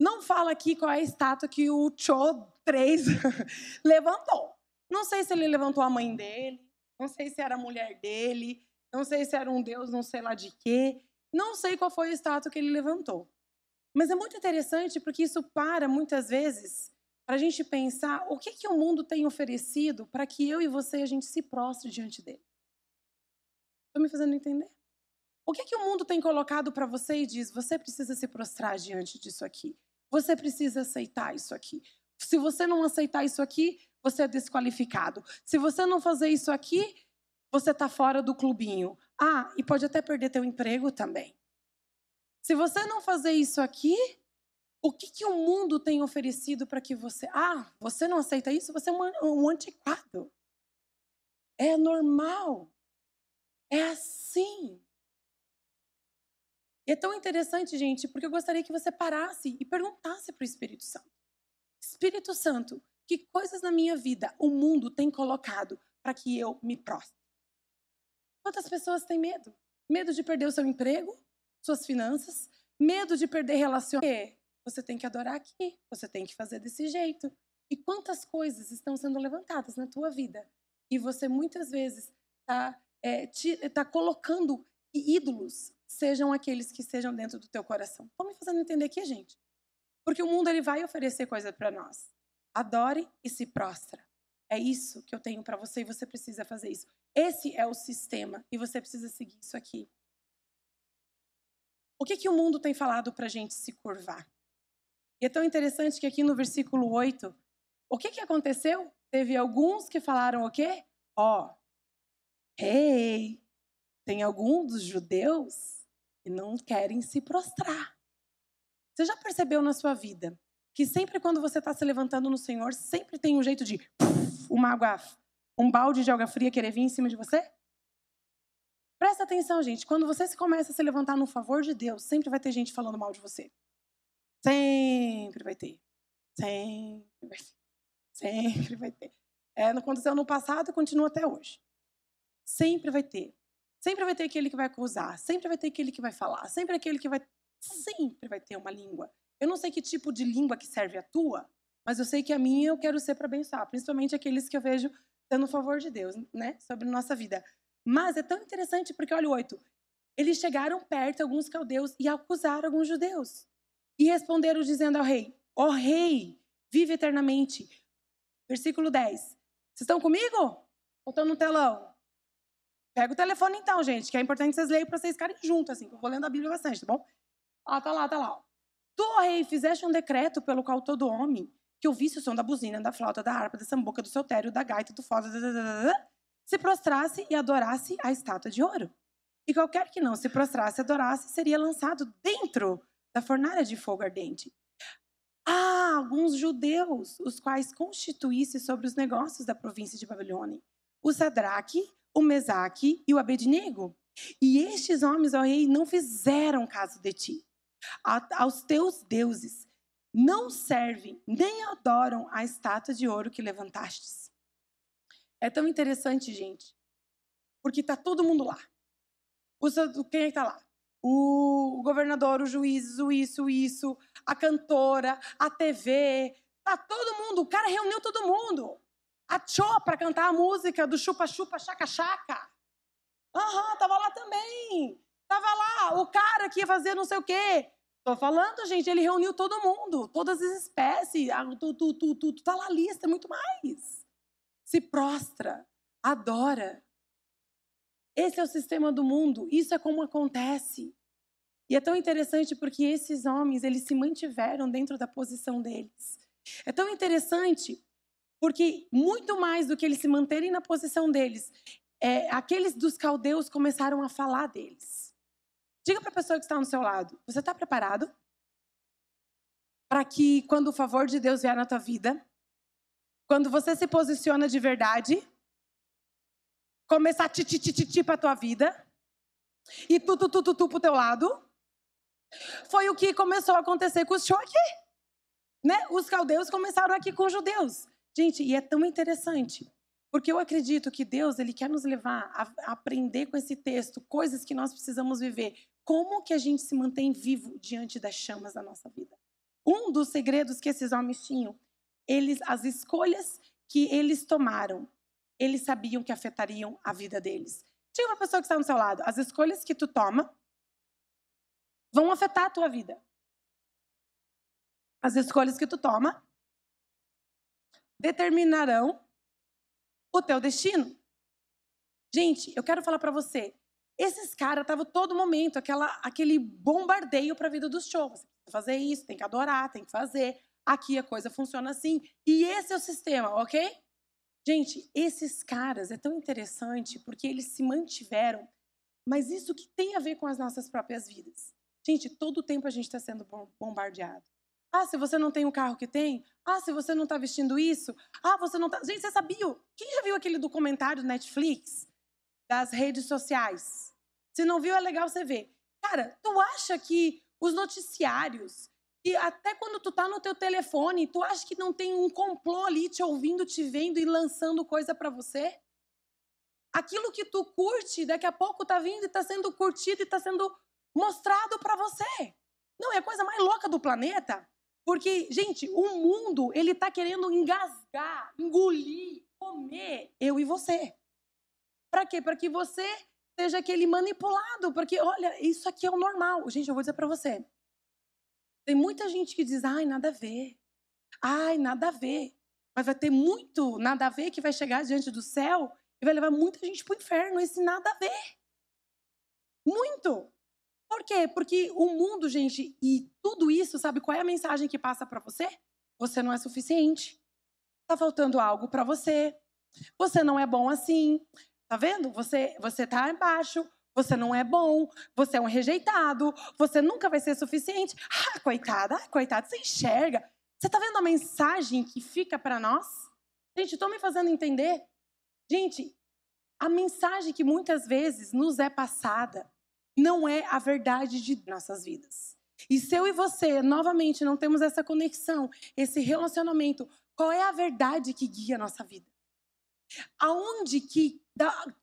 Não fala aqui qual é a estátua que o Cho 3 levantou. Não sei se ele levantou a mãe dele, não sei se era a mulher dele, não sei se era um deus, não sei lá de quê. Não sei qual foi a estátua que ele levantou. Mas é muito interessante porque isso para, muitas vezes, para a gente pensar o que, que o mundo tem oferecido para que eu e você a gente se prostre diante dele. Estou me fazendo entender? O que, que o mundo tem colocado para você e diz: você precisa se prostrar diante disso aqui. Você precisa aceitar isso aqui. Se você não aceitar isso aqui, você é desqualificado. Se você não fazer isso aqui, você está fora do clubinho. Ah, e pode até perder teu emprego também. Se você não fazer isso aqui, o que, que o mundo tem oferecido para que você. Ah, você não aceita isso? Você é um, um antiquado. É normal. É assim. É tão interessante, gente, porque eu gostaria que você parasse e perguntasse para o Espírito Santo: Espírito Santo, que coisas na minha vida o mundo tem colocado para que eu me prostre? Quantas pessoas têm medo? Medo de perder o seu emprego, suas finanças, medo de perder relacionamento. Você tem que adorar aqui, você tem que fazer desse jeito. E quantas coisas estão sendo levantadas na tua vida e você muitas vezes está é, tá colocando ídolos sejam aqueles que estejam dentro do teu coração. Estão me fazendo entender aqui, gente? Porque o mundo ele vai oferecer coisa para nós. Adore e se prostra. É isso que eu tenho para você e você precisa fazer isso. Esse é o sistema e você precisa seguir isso aqui. O que, que o mundo tem falado para a gente se curvar? E é tão interessante que aqui no versículo 8, o que, que aconteceu? Teve alguns que falaram o quê? Ó, oh, hey, tem algum dos judeus e não querem se prostrar. Você já percebeu na sua vida que sempre quando você está se levantando no Senhor, sempre tem um jeito de uma água, um balde de água fria querer vir em cima de você? Presta atenção, gente. Quando você se começa a se levantar no favor de Deus, sempre vai ter gente falando mal de você. Sempre vai ter. Sempre vai ter. Sempre vai ter. É, aconteceu no passado e continua até hoje. Sempre vai ter. Sempre vai ter aquele que vai acusar, sempre vai ter aquele que vai falar, sempre aquele que vai. Sempre vai ter uma língua. Eu não sei que tipo de língua que serve a tua, mas eu sei que a minha eu quero ser para abençoar, principalmente aqueles que eu vejo dando favor de Deus, né, sobre nossa vida. Mas é tão interessante porque, olha o oito. Eles chegaram perto, alguns caldeus, e acusaram alguns judeus. E responderam dizendo ao rei: Ó oh, rei, vive eternamente. Versículo 10. Vocês estão comigo? Ou estão no telão? Pega o telefone então, gente, que é importante vocês lerem para vocês ficarem juntos, assim, que eu vou lendo a Bíblia bastante, tá bom? Ah, tá lá, tá lá. Tu, rei, fizeste um decreto pelo qual todo homem que ouvisse o som da buzina, da flauta, da harpa, da sambuca, do soltério, da gaita, do foda, se prostrasse e adorasse a estátua de ouro. E qualquer que não se prostrasse e adorasse seria lançado dentro da fornalha de fogo ardente. Ah, alguns judeus, os quais constituísse sobre os negócios da província de Babilônia. O Sadraque, o Mesaque e o Abednego. E estes homens, ó rei, não fizeram caso de ti. A, aos teus deuses não servem nem adoram a estátua de ouro que levantastes. É tão interessante, gente, porque está todo mundo lá. O, quem é está lá? O, o governador, o juiz, o isso, o isso, a cantora, a TV, tá todo mundo. O cara reuniu todo mundo a Cho para cantar a música do Chupa Chupa Chaca Chaca. Aham, uhum, tava lá também. Tava lá o cara que ia fazer não sei o quê. Tô falando, gente, ele reuniu todo mundo, todas as espécies, tu, tu, tu, tu, tu tá lá a lista, muito mais. Se prostra, adora. Esse é o sistema do mundo, isso é como acontece. E é tão interessante porque esses homens, eles se mantiveram dentro da posição deles. É tão interessante porque muito mais do que eles se manterem na posição deles, é, aqueles dos caldeus começaram a falar deles. Diga para a pessoa que está no seu lado: você está preparado para que, quando o favor de Deus vier na tua vida, quando você se posiciona de verdade, começar a ti, para a tua vida, e tu, tu, tu, tu, tu para o teu lado, foi o que começou a acontecer com os show aqui. Né? Os caldeus começaram aqui com os judeus. Gente, e é tão interessante, porque eu acredito que Deus ele quer nos levar a, aprender com esse texto coisas que nós precisamos viver. Como que a gente se mantém vivo diante das chamas da nossa vida? Um dos segredos que esses homens tinham, eles, as escolhas que eles tomaram, eles sabiam que afetariam a vida deles. Tinha uma pessoa que está no seu lado. As escolhas que tu toma vão afetar a tua vida. As escolhas que tu toma determinarão o teu destino. Gente, eu quero falar para você, esses caras estavam todo momento aquela, aquele bombardeio para a vida dos shows. Você precisa fazer isso, tem que adorar, tem que fazer. Aqui a coisa funciona assim. E esse é o sistema, ok? Gente, esses caras é tão interessante porque eles se mantiveram, mas isso que tem a ver com as nossas próprias vidas. Gente, todo o tempo a gente está sendo bombardeado. Ah, se você não tem o carro que tem? Ah, se você não está vestindo isso? Ah, você não está. Gente, você sabia? Quem já viu aquele documentário do Netflix das redes sociais? Se não viu, é legal você ver. Cara, tu acha que os noticiários, e até quando tu tá no teu telefone, tu acha que não tem um complô ali te ouvindo, te vendo e lançando coisa para você? Aquilo que tu curte, daqui a pouco tá vindo e tá sendo curtido e tá sendo mostrado para você. Não, é a coisa mais louca do planeta. Porque, gente, o mundo, ele tá querendo engasgar, engolir, comer eu e você. Para quê? Para que você seja aquele manipulado. Porque, olha, isso aqui é o normal. Gente, eu vou dizer para você. Tem muita gente que diz, ai, nada a ver. Ai, nada a ver. Mas vai ter muito nada a ver que vai chegar diante do céu e vai levar muita gente para o inferno. Esse nada a ver. Muito. Por quê? Porque o mundo, gente, e tudo isso, sabe qual é a mensagem que passa para você? Você não é suficiente. Tá faltando algo para você. Você não é bom assim. Tá vendo? Você você tá embaixo. Você não é bom, você é um rejeitado, você nunca vai ser suficiente. Ah, coitada, ah, coitada, você enxerga. Você tá vendo a mensagem que fica para nós? Gente, estou me fazendo entender? Gente, a mensagem que muitas vezes nos é passada não é a verdade de nossas vidas. E se eu e você, novamente, não temos essa conexão, esse relacionamento, qual é a verdade que guia a nossa vida? Aonde que,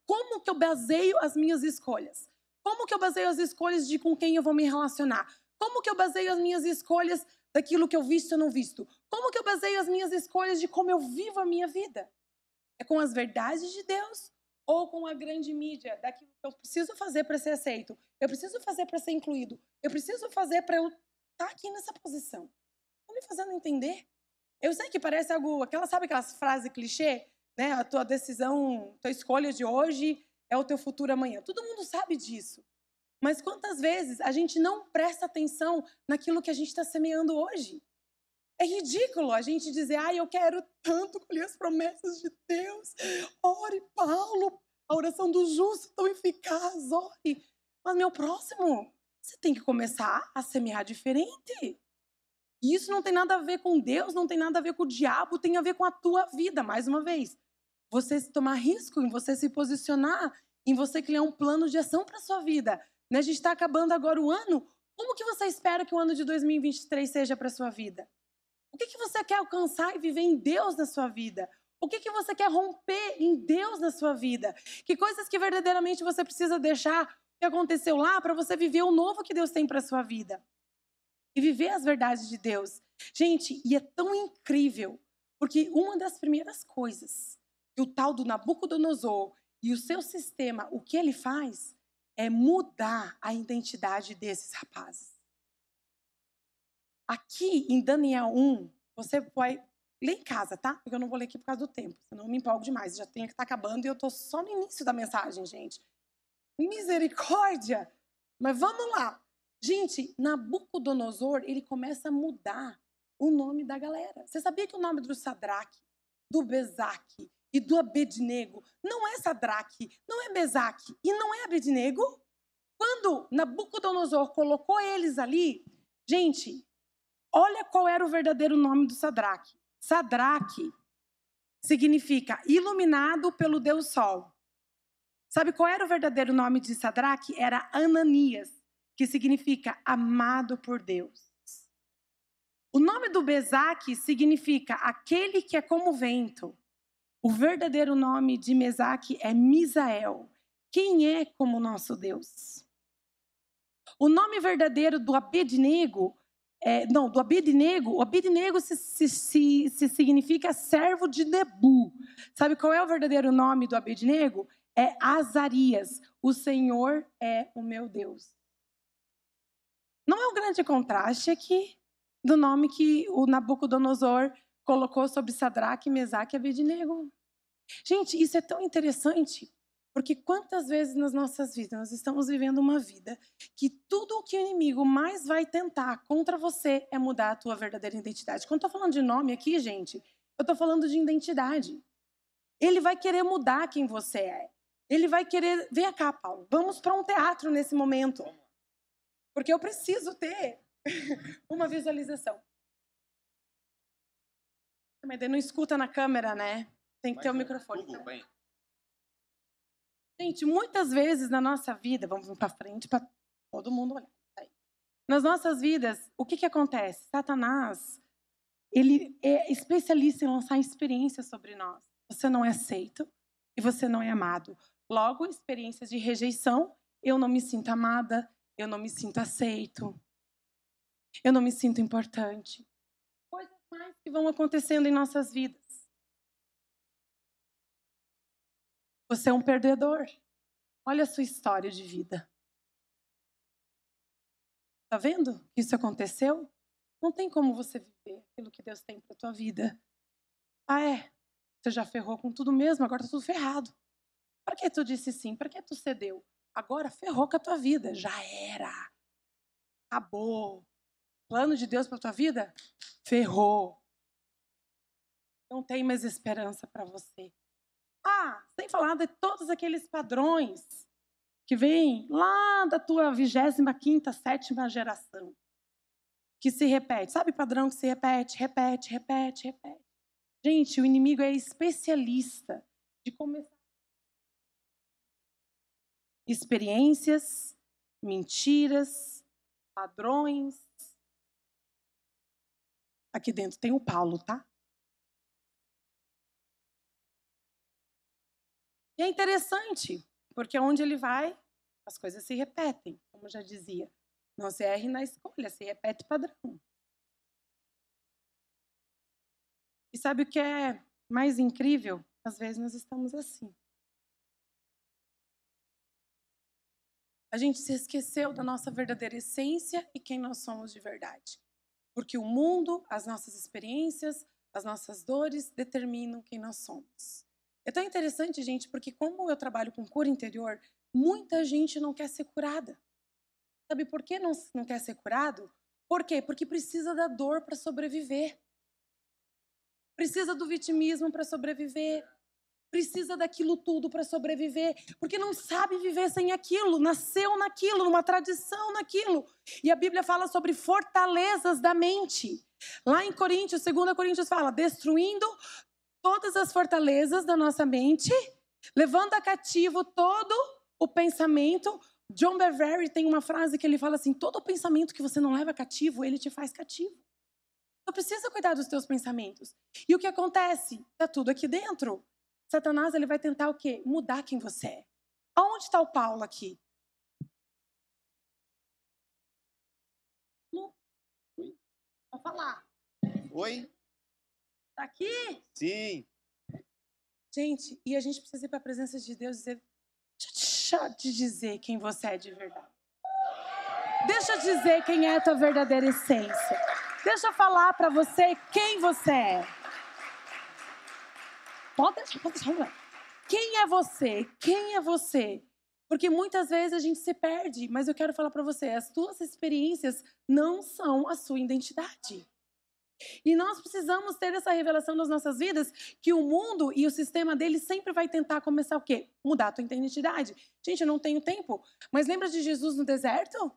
como que eu baseio as minhas escolhas? Como que eu baseio as escolhas de com quem eu vou me relacionar? Como que eu baseio as minhas escolhas daquilo que eu visto ou não visto? Como que eu baseio as minhas escolhas de como eu vivo a minha vida? É com as verdades de Deus ou com a grande mídia daquilo que eu preciso fazer para ser aceito, eu preciso fazer para ser incluído, eu preciso fazer para eu estar tá aqui nessa posição. Estão me fazendo entender? Eu sei que parece algo, aquela sabe aquelas frases clichê, né? A tua decisão, tua escolha de hoje é o teu futuro amanhã. Todo mundo sabe disso. Mas quantas vezes a gente não presta atenção naquilo que a gente está semeando hoje? É ridículo a gente dizer, ah, eu quero tanto colher as promessas de Deus. Ore, Paulo, a oração do justo tão eficaz, ore. Mas, meu próximo, você tem que começar a semear diferente. E isso não tem nada a ver com Deus, não tem nada a ver com o diabo, tem a ver com a tua vida, mais uma vez. Você tomar risco em você se posicionar, em você criar um plano de ação para sua vida. Né? A gente está acabando agora o ano. Como que você espera que o ano de 2023 seja para sua vida? O que, que você quer alcançar e viver em Deus na sua vida? O que, que você quer romper em Deus na sua vida? Que coisas que verdadeiramente você precisa deixar que aconteceu lá para você viver o novo que Deus tem para sua vida? E viver as verdades de Deus. Gente, e é tão incrível, porque uma das primeiras coisas que o tal do Nabucodonosor e o seu sistema, o que ele faz é mudar a identidade desses rapazes. Aqui em Daniel 1, você vai ler em casa, tá? Porque eu não vou ler aqui por causa do tempo, senão eu me empolgo demais. Já tem que estar tá acabando e eu tô só no início da mensagem, gente. Misericórdia! Mas vamos lá. Gente, Nabucodonosor, ele começa a mudar o nome da galera. Você sabia que o nome do Sadraque, do Bezaque e do Abednego não é Sadraque, não é Bezaque e não é Abednego? Quando Nabucodonosor colocou eles ali, gente, olha qual era o verdadeiro nome do Sadraque. Sadraque significa iluminado pelo Deus Sol. Sabe qual era o verdadeiro nome de Sadraque? Era Ananias, que significa amado por Deus. O nome do Bezaque significa aquele que é como vento. O verdadeiro nome de Mesaque é Misael. Quem é como nosso Deus? O nome verdadeiro do Abednego, é, não, do Abednego, o Abednego se, se, se, se significa servo de Nebu. Sabe qual é o verdadeiro nome do Abednego? É Azarias. O Senhor é o meu Deus. Não é um grande contraste aqui? do nome que o Nabucodonosor colocou sobre Sadraque, Mesaque e Abednego. Gente, isso é tão interessante, porque quantas vezes nas nossas vidas nós estamos vivendo uma vida que tudo o que o inimigo mais vai tentar contra você é mudar a tua verdadeira identidade. Quando eu estou falando de nome aqui, gente, eu estou falando de identidade. Ele vai querer mudar quem você é. Ele vai querer. Vem cá, Paulo, vamos para um teatro nesse momento. Porque eu preciso ter uma visualização. Mas não escuta na câmera, né? Tem que ter o um microfone. Tudo bem. Gente, muitas vezes na nossa vida, vamos para frente para todo mundo olhar. Nas nossas vidas, o que, que acontece? Satanás, ele é especialista em lançar experiências sobre nós. Você não é aceito e você não é amado. Logo, experiências de rejeição, eu não me sinto amada, eu não me sinto aceito, eu não me sinto importante. Coisas mais que vão acontecendo em nossas vidas. Você é um perdedor. Olha a sua história de vida. Tá vendo que isso aconteceu? Não tem como você viver aquilo que Deus tem para tua vida. Ah, é? Você já ferrou com tudo mesmo, agora tá tudo ferrado. Para que tu disse sim? Para que tu cedeu? Agora ferrou com a tua vida. Já era. Acabou plano de Deus para tua vida, ferrou. Não tem mais esperança para você. Ah, sem falar de todos aqueles padrões que vêm lá da tua vigésima quinta, sétima geração, que se repete. Sabe padrão que se repete, repete, repete, repete. Gente, o inimigo é especialista de começar experiências, mentiras, padrões, Aqui dentro tem o Paulo, tá? E é interessante, porque onde ele vai, as coisas se repetem, como já dizia. Não se erre na escolha, se repete padrão. E sabe o que é mais incrível? Às vezes nós estamos assim. A gente se esqueceu da nossa verdadeira essência e quem nós somos de verdade. Porque o mundo, as nossas experiências, as nossas dores determinam quem nós somos. É tão interessante, gente, porque como eu trabalho com cura interior, muita gente não quer ser curada. Sabe por que não, não quer ser curado? Por quê? Porque precisa da dor para sobreviver. Precisa do vitimismo para sobreviver precisa daquilo tudo para sobreviver, porque não sabe viver sem aquilo, nasceu naquilo, numa tradição naquilo. E a Bíblia fala sobre fortalezas da mente. Lá em Coríntios, 2 Coríntios fala, destruindo todas as fortalezas da nossa mente, levando a cativo todo o pensamento. John Bevere tem uma frase que ele fala assim: todo pensamento que você não leva cativo, ele te faz cativo. Então precisa cuidar dos teus pensamentos. E o que acontece? Está tudo aqui dentro. Satanás ele vai tentar o quê? Mudar quem você é. Aonde está o Paulo aqui? Pode falar. Oi? Tá aqui? Sim. Gente, e a gente precisa ir para a presença de Deus e dizer: deixa eu te dizer quem você é de verdade. Deixa eu dizer quem é a tua verdadeira essência. Deixa eu falar para você quem você é. Pode deixar, pode deixar. Quem é você? Quem é você? Porque muitas vezes a gente se perde, mas eu quero falar para você, as tuas experiências não são a sua identidade. E nós precisamos ter essa revelação nas nossas vidas que o mundo e o sistema dele sempre vai tentar começar o quê? Mudar a tua identidade. Gente, eu não tenho tempo. Mas lembra de Jesus no deserto? O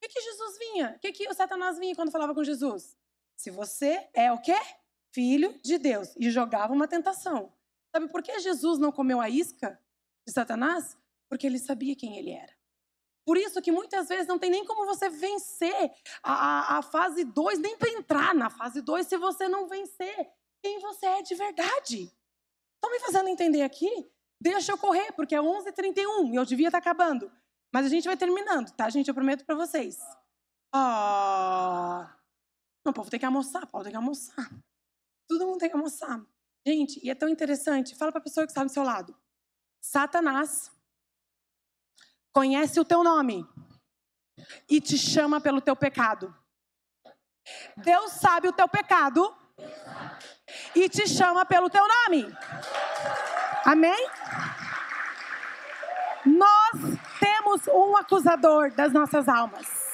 que, que Jesus vinha? O que, que o Satanás vinha quando falava com Jesus? Se você é o quê? Filho de Deus. E jogava uma tentação. Sabe por que Jesus não comeu a isca de Satanás? Porque ele sabia quem ele era. Por isso que muitas vezes não tem nem como você vencer a, a, a fase 2, nem para entrar na fase 2 se você não vencer quem você é de verdade. Estão me fazendo entender aqui? Deixa eu correr, porque é 11h31 e eu devia estar tá acabando. Mas a gente vai terminando, tá, gente? Eu prometo para vocês. Ah, o povo tem que almoçar, o povo tem que almoçar. Todo mundo tem que almoçar. Gente, e é tão interessante. Fala para a pessoa que está do seu lado. Satanás conhece o teu nome e te chama pelo teu pecado. Deus sabe o teu pecado e te chama pelo teu nome. Amém? Nós temos um acusador das nossas almas.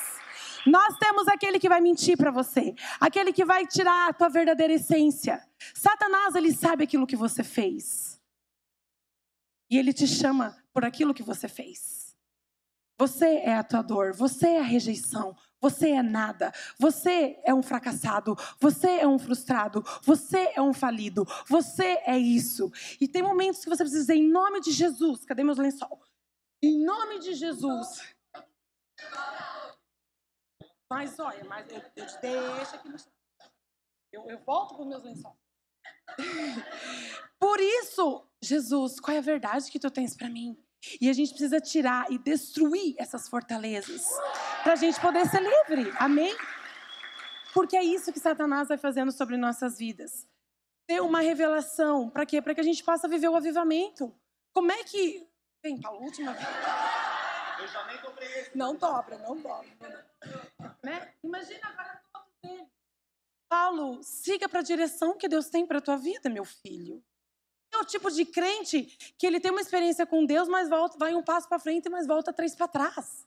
Nós temos aquele que vai mentir para você, aquele que vai tirar a tua verdadeira essência. Satanás, ele sabe aquilo que você fez. E ele te chama por aquilo que você fez. Você é a tua dor, você é a rejeição, você é nada, você é um fracassado, você é um frustrado, você é um falido, você é isso. E tem momentos que você precisa dizer, em nome de Jesus, cadê meus lençol? Em nome de Jesus. Mas olha, mas eu, eu te deixo aqui no eu, eu volto os meus lençóis. Por isso, Jesus, qual é a verdade que tu tens para mim? E a gente precisa tirar e destruir essas fortalezas para a gente poder ser livre. Amém? Porque é isso que Satanás vai fazendo sobre nossas vidas. Ter uma revelação. Para quê? Para que a gente possa viver o avivamento. Como é que. Vem, Paulo, última vez. Eu já nem dobrei esse. Não dobra, não dobra. Né? Imagina agora todo dele. Paulo, siga para a direção que Deus tem para a tua vida, meu filho é o tipo de crente que ele tem uma experiência com Deus, mas volta, vai um passo para frente, mas volta três para trás.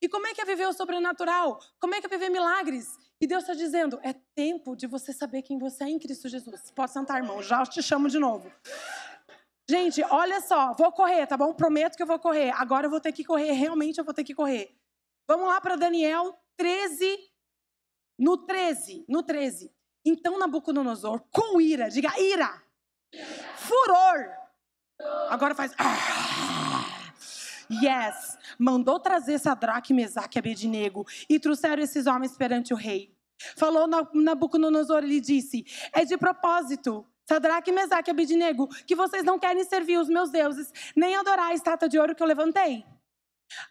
E como é que é viver o sobrenatural? Como é que é viver milagres? E Deus está dizendo: é tempo de você saber quem você é em Cristo Jesus. Pode sentar, irmão, já te chamo de novo. Gente, olha só, vou correr, tá bom? Prometo que eu vou correr. Agora eu vou ter que correr, realmente eu vou ter que correr. Vamos lá para Daniel 13, no 13, no 13. Então Nabucodonosor, com ira, diga ira, Furor. Agora faz. Ah, yes. Mandou trazer Sadraque, Mesaque e Abednego e trouxeram esses homens perante o rei. Falou Nabucodonosor e lhe disse: É de propósito, Sadraque, Mesaque e Abednego, que vocês não querem servir os meus deuses, nem adorar a estátua de ouro que eu levantei.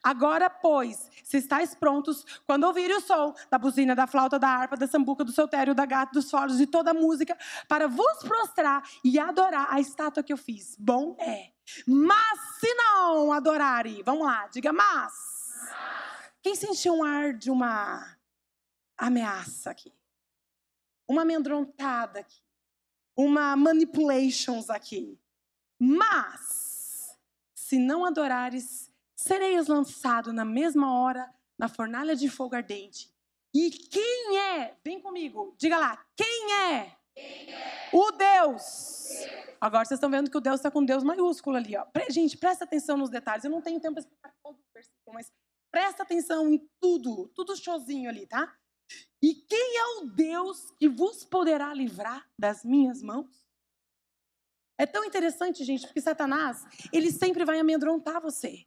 Agora, pois, se estáis prontos, quando ouvirem o som da buzina, da flauta, da harpa, da sambuca, do soltério, da gata, dos foros, de toda a música, para vos prostrar e adorar a estátua que eu fiz. Bom é. Mas se não adorarem, vamos lá, diga mas. Quem sentiu um ar de uma ameaça aqui? Uma amedrontada aqui? Uma manipulations aqui? Mas, se não adorares, sereis lançado na mesma hora na fornalha de fogo ardente. E quem é? Vem comigo, diga lá, quem é? Quem é? O Deus. Deus. Agora vocês estão vendo que o Deus está com Deus maiúsculo ali. Ó. Gente, presta atenção nos detalhes. Eu não tenho tempo para explicar todo o versículo, mas presta atenção em tudo, tudo showzinho ali, tá? E quem é o Deus que vos poderá livrar das minhas mãos? É tão interessante, gente, porque Satanás, ele sempre vai amedrontar você.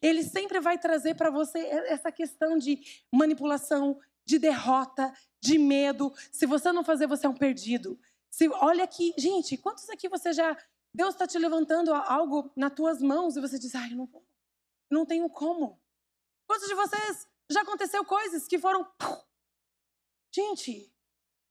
Ele sempre vai trazer para você essa questão de manipulação, de derrota, de medo. Se você não fazer, você é um perdido. Se, olha aqui, gente, quantos aqui você já. Deus está te levantando algo nas tuas mãos e você diz, ai, não não tenho como. Quantos de vocês já aconteceu coisas que foram. Gente,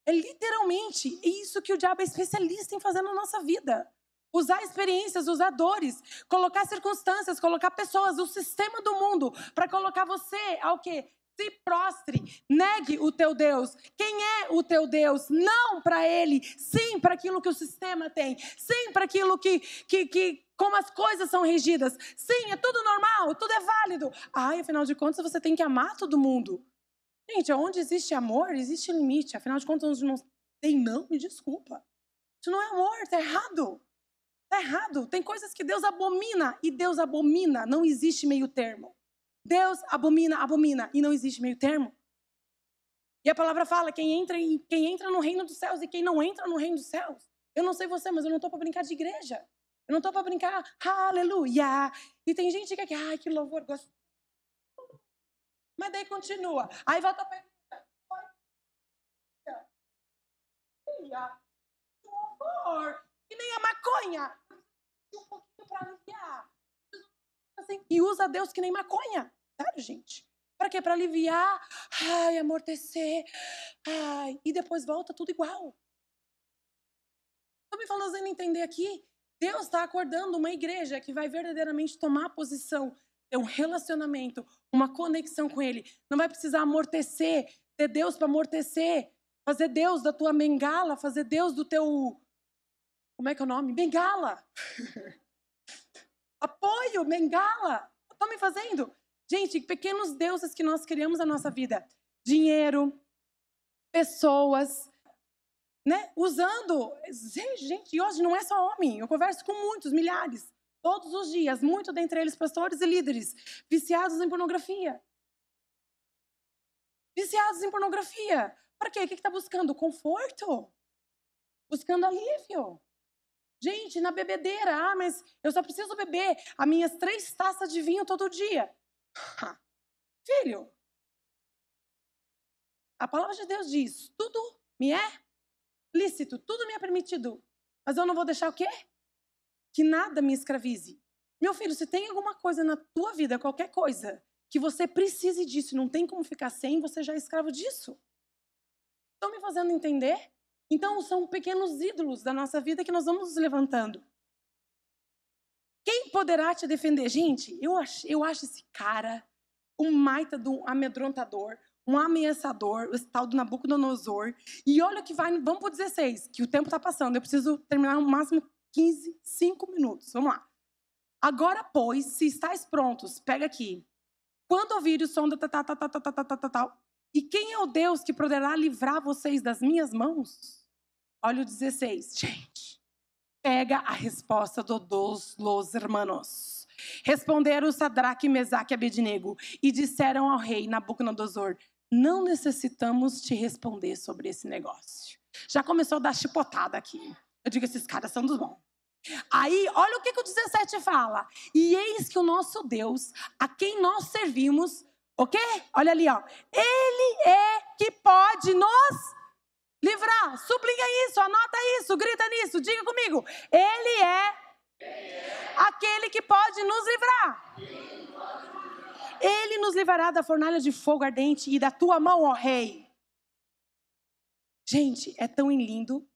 é literalmente isso que o diabo é especialista em fazer na nossa vida usar experiências, usar dores, colocar circunstâncias, colocar pessoas, o sistema do mundo para colocar você ao quê? se prostre, negue o teu Deus. Quem é o teu Deus? Não para ele, sim para aquilo que o sistema tem, sim para aquilo que, que, que, como as coisas são regidas. Sim, é tudo normal, tudo é válido. Ai, afinal de contas, você tem que amar todo mundo. Gente, onde existe amor, existe limite. Afinal de contas, onde não tem não, me desculpa. Isso não é amor, tá errado. Tá errado. Tem coisas que Deus abomina e Deus abomina. Não existe meio termo. Deus abomina, abomina e não existe meio termo. E a palavra fala: quem entra, em, quem entra no reino dos céus e quem não entra no reino dos céus. Eu não sei você, mas eu não estou para brincar de igreja. Eu não estou para brincar, aleluia. E tem gente que é que, ai, que louvor, gosto. Mas daí continua. Aí volta a pergunta. Louvor. Que nem a maconha. Um pouquinho para aliviar assim, e usa Deus que nem maconha. Sério, gente. Para quê? Para aliviar, ai, amortecer, ai, e depois volta tudo igual. Estou me fazendo entender aqui? Deus está acordando uma igreja que vai verdadeiramente tomar posição, ter um relacionamento, uma conexão com Ele. Não vai precisar amortecer, ter Deus para amortecer, fazer Deus da tua bengala, fazer Deus do teu. Como é que é o nome? Bengala! apoio, bengala. Estão me fazendo? Gente, pequenos deuses que nós criamos na nossa vida. Dinheiro, pessoas, né? Usando. Gente, hoje não é só homem. Eu converso com muitos, milhares, todos os dias, muito dentre eles pastores e líderes, viciados em pornografia. Viciados em pornografia. Para quê? O que está buscando? Conforto? Buscando alívio. Gente, na bebedeira, ah, mas eu só preciso beber as minhas três taças de vinho todo dia. Filho, a palavra de Deus diz: tudo me é lícito, tudo me é permitido. Mas eu não vou deixar o quê? Que nada me escravize. Meu filho, se tem alguma coisa na tua vida, qualquer coisa, que você precise disso, não tem como ficar sem, você já é escravo disso. Estão me fazendo entender? Então, são pequenos ídolos da nossa vida que nós vamos nos levantando. Quem poderá te defender? Gente, eu acho, eu acho esse cara um maita um amedrontador, um ameaçador, o tal do Nabucodonosor. E olha que vai, vamos para o 16, que o tempo está passando. Eu preciso terminar no máximo 15, 5 minutos. Vamos lá. Agora, pois, se estáis prontos, pega aqui. Quando ouvir o som do tal, tal, tal, tal, tal, tal, tal, tal, e quem é o Deus que poderá livrar vocês das minhas mãos? Olha o 16, gente. Pega a resposta do dos los hermanos. Responderam Sadraque, Mesaque e Abednego e disseram ao rei Nabucodonosor: Não necessitamos te responder sobre esse negócio. Já começou a dar chipotada aqui. Eu digo: esses caras são dos bons. Aí, olha o que, que o 17 fala. E eis que o nosso Deus, a quem nós servimos, ok? Olha ali, ó. Ele é que pode nos livrar. Sublinha isso, anota isso, grita nisso, diga comigo. Ele é aquele que pode nos livrar. Ele nos livrará da fornalha de fogo ardente e da tua mão, ó rei. Gente, é tão lindo.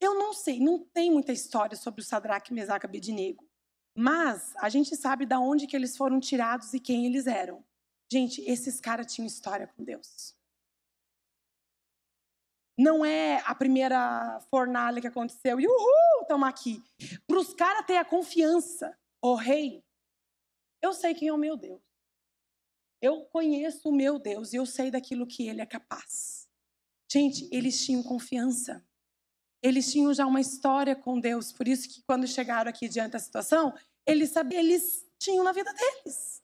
Eu não sei, não tem muita história sobre o Sadraque, Mesaque e Abednego. Mas a gente sabe de onde que eles foram tirados e quem eles eram. Gente, esses caras tinham história com Deus. Não é a primeira fornalha que aconteceu e uhul, estamos aqui. Para os caras ter a confiança, o oh, rei, eu sei quem é o meu Deus. Eu conheço o meu Deus e eu sei daquilo que ele é capaz. Gente, eles tinham confiança. Eles tinham já uma história com Deus, por isso que quando chegaram aqui diante da situação, eles sabiam, eles tinham na vida deles.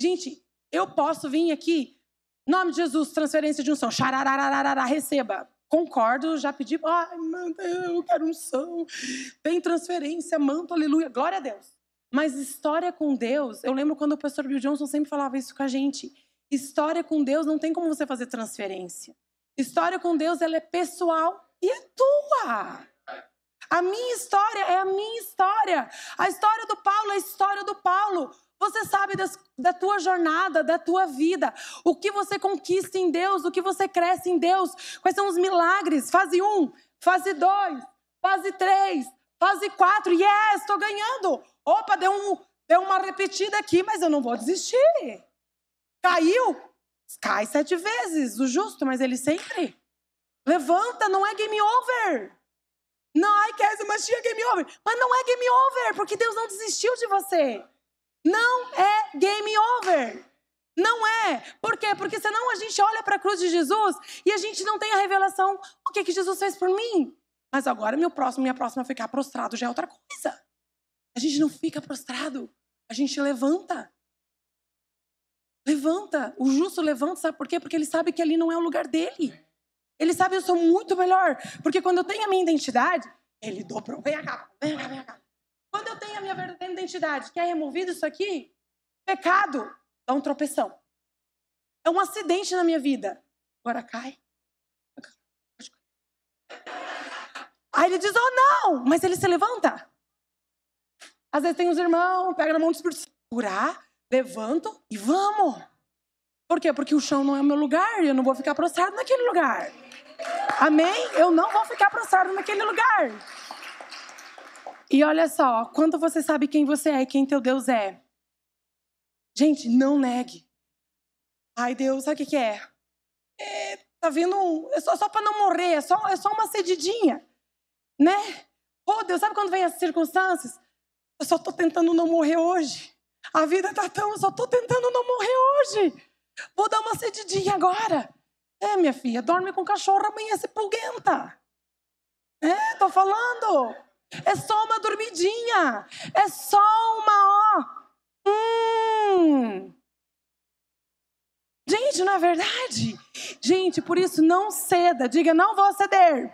Gente, eu posso vir aqui, nome de Jesus, transferência de unção, xararararara, receba. Concordo, já pedi, ai, manda, eu quero um som. Tem transferência, manto, aleluia, glória a Deus. Mas história com Deus, eu lembro quando o pastor Bill Johnson sempre falava isso com a gente. História com Deus não tem como você fazer transferência. História com Deus, ela é pessoal e é tua. A minha história é a minha história. A história do Paulo é a história do Paulo. Você sabe das, da tua jornada, da tua vida, o que você conquista em Deus, o que você cresce em Deus, quais são os milagres. Fase 1, um, fase 2, fase 3, fase 4. Yes, estou ganhando. Opa, deu, um, deu uma repetida aqui, mas eu não vou desistir. Caiu? Cai sete vezes, o justo, mas ele sempre levanta, não é game over. Não, ai, Kézia, mas tinha game over. Mas não é game over, porque Deus não desistiu de você. Não é game over. Não é. Por quê? Porque senão a gente olha para a cruz de Jesus e a gente não tem a revelação o que, que Jesus fez por mim. Mas agora meu próximo, minha próxima ficar prostrado já é outra coisa. A gente não fica prostrado, a gente levanta. Levanta. O justo levanta, sabe por quê? Porque ele sabe que ali não é o lugar dele. Ele sabe eu sou muito melhor. Porque quando eu tenho a minha identidade, ele dobrou. Vem cá, vem cá, vem cá. Quando eu tenho a minha verdadeira identidade, que é removido isso aqui, pecado dá um tropeção. É um acidente na minha vida. Agora cai. Aí ele diz, oh não, mas ele se levanta. Às vezes tem os irmãos, pega na mão do Espírito curar, levanto e vamos. Por quê? Porque o chão não é o meu lugar e eu não vou ficar prostrado naquele lugar. Amém? Eu não vou ficar prostrado naquele lugar. E olha só, quando você sabe quem você é e quem teu Deus é. Gente, não negue. Ai, Deus, sabe o que, que é? é? Tá vindo. É só, só para não morrer, é só, é só uma cedidinha. Né? Oh, Deus, sabe quando vem as circunstâncias? Eu só tô tentando não morrer hoje. A vida tá tão, eu só tô tentando não morrer hoje. Vou dar uma cedidinha agora. É, minha filha, dorme com cachorro, amanhece pulguenta. É, tô falando. É só uma dormidinha. É só uma, ó. Hum. Gente, não é verdade? Gente, por isso não ceda. Diga, não vou ceder.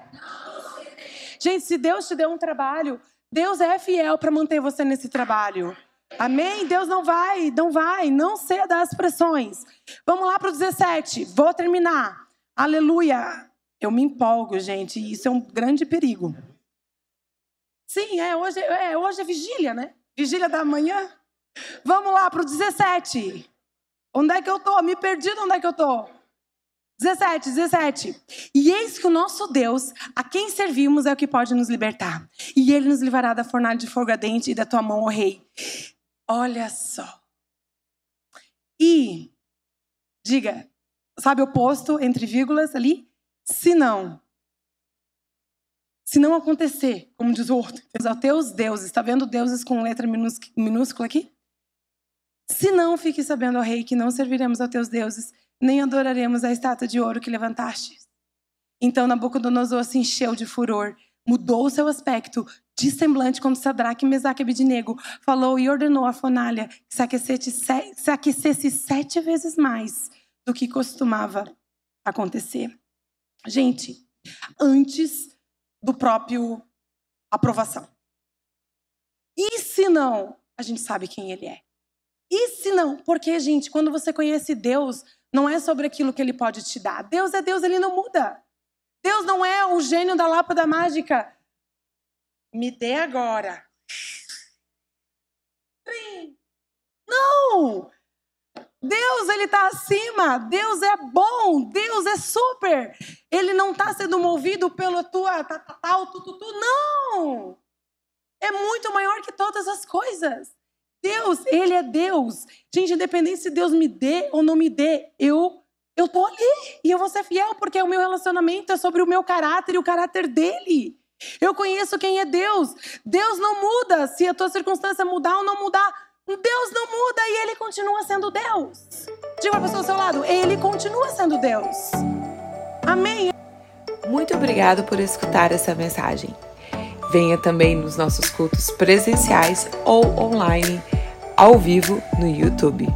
Gente, se Deus te deu um trabalho, Deus é fiel para manter você nesse trabalho. Amém? Deus não vai, não vai, não ceda às pressões. Vamos lá para o 17. Vou terminar. Aleluia. Eu me empolgo, gente. Isso é um grande perigo. Sim, é hoje, é, hoje é vigília, né? Vigília da manhã. Vamos lá para o 17. Onde é que eu estou? Me perdi de onde é que eu estou. 17, 17. E eis que o nosso Deus, a quem servimos, é o que pode nos libertar. E ele nos livrará da fornalha de fogo ardente e da tua mão, ó rei. Olha só. E, diga, sabe o posto entre vírgulas ali? Se não. Se não acontecer, como diz o outro, os teus deuses, está vendo deuses com letra minúscula aqui? Se não, fique sabendo, ó rei, que não serviremos a teus deuses, nem adoraremos a estátua de ouro que levantaste. Então Nabucodonosor se encheu de furor, mudou seu aspecto, de semblante como Sadraque, Mesaque e Abidnego, falou e ordenou a fornalha que se aquecesse, se aquecesse sete vezes mais do que costumava acontecer. Gente, antes do próprio aprovação. E se não, a gente sabe quem ele é. E se não? Porque, gente, quando você conhece Deus, não é sobre aquilo que ele pode te dar. Deus é Deus, ele não muda. Deus não é o gênio da lâmpada mágica me dê agora. Não! Deus, ele está acima. Deus é bom. Deus é super. Ele não está sendo movido pelo tua tal, tá, tá, tu, tu, tu. Não! É muito maior que todas as coisas. Deus, ele é Deus. Gente, independente se Deus me dê ou não me dê, eu eu tô ali e eu vou ser fiel porque o meu relacionamento é sobre o meu caráter e o caráter dele. Eu conheço quem é Deus. Deus não muda. Se a tua circunstância mudar ou não mudar, Deus não muda e ele continua sendo Deus. Diga para a pessoa ao seu lado, ele continua sendo Deus. Amém. Muito obrigado por escutar essa mensagem. Venha também nos nossos cultos presenciais ou online, ao vivo no YouTube.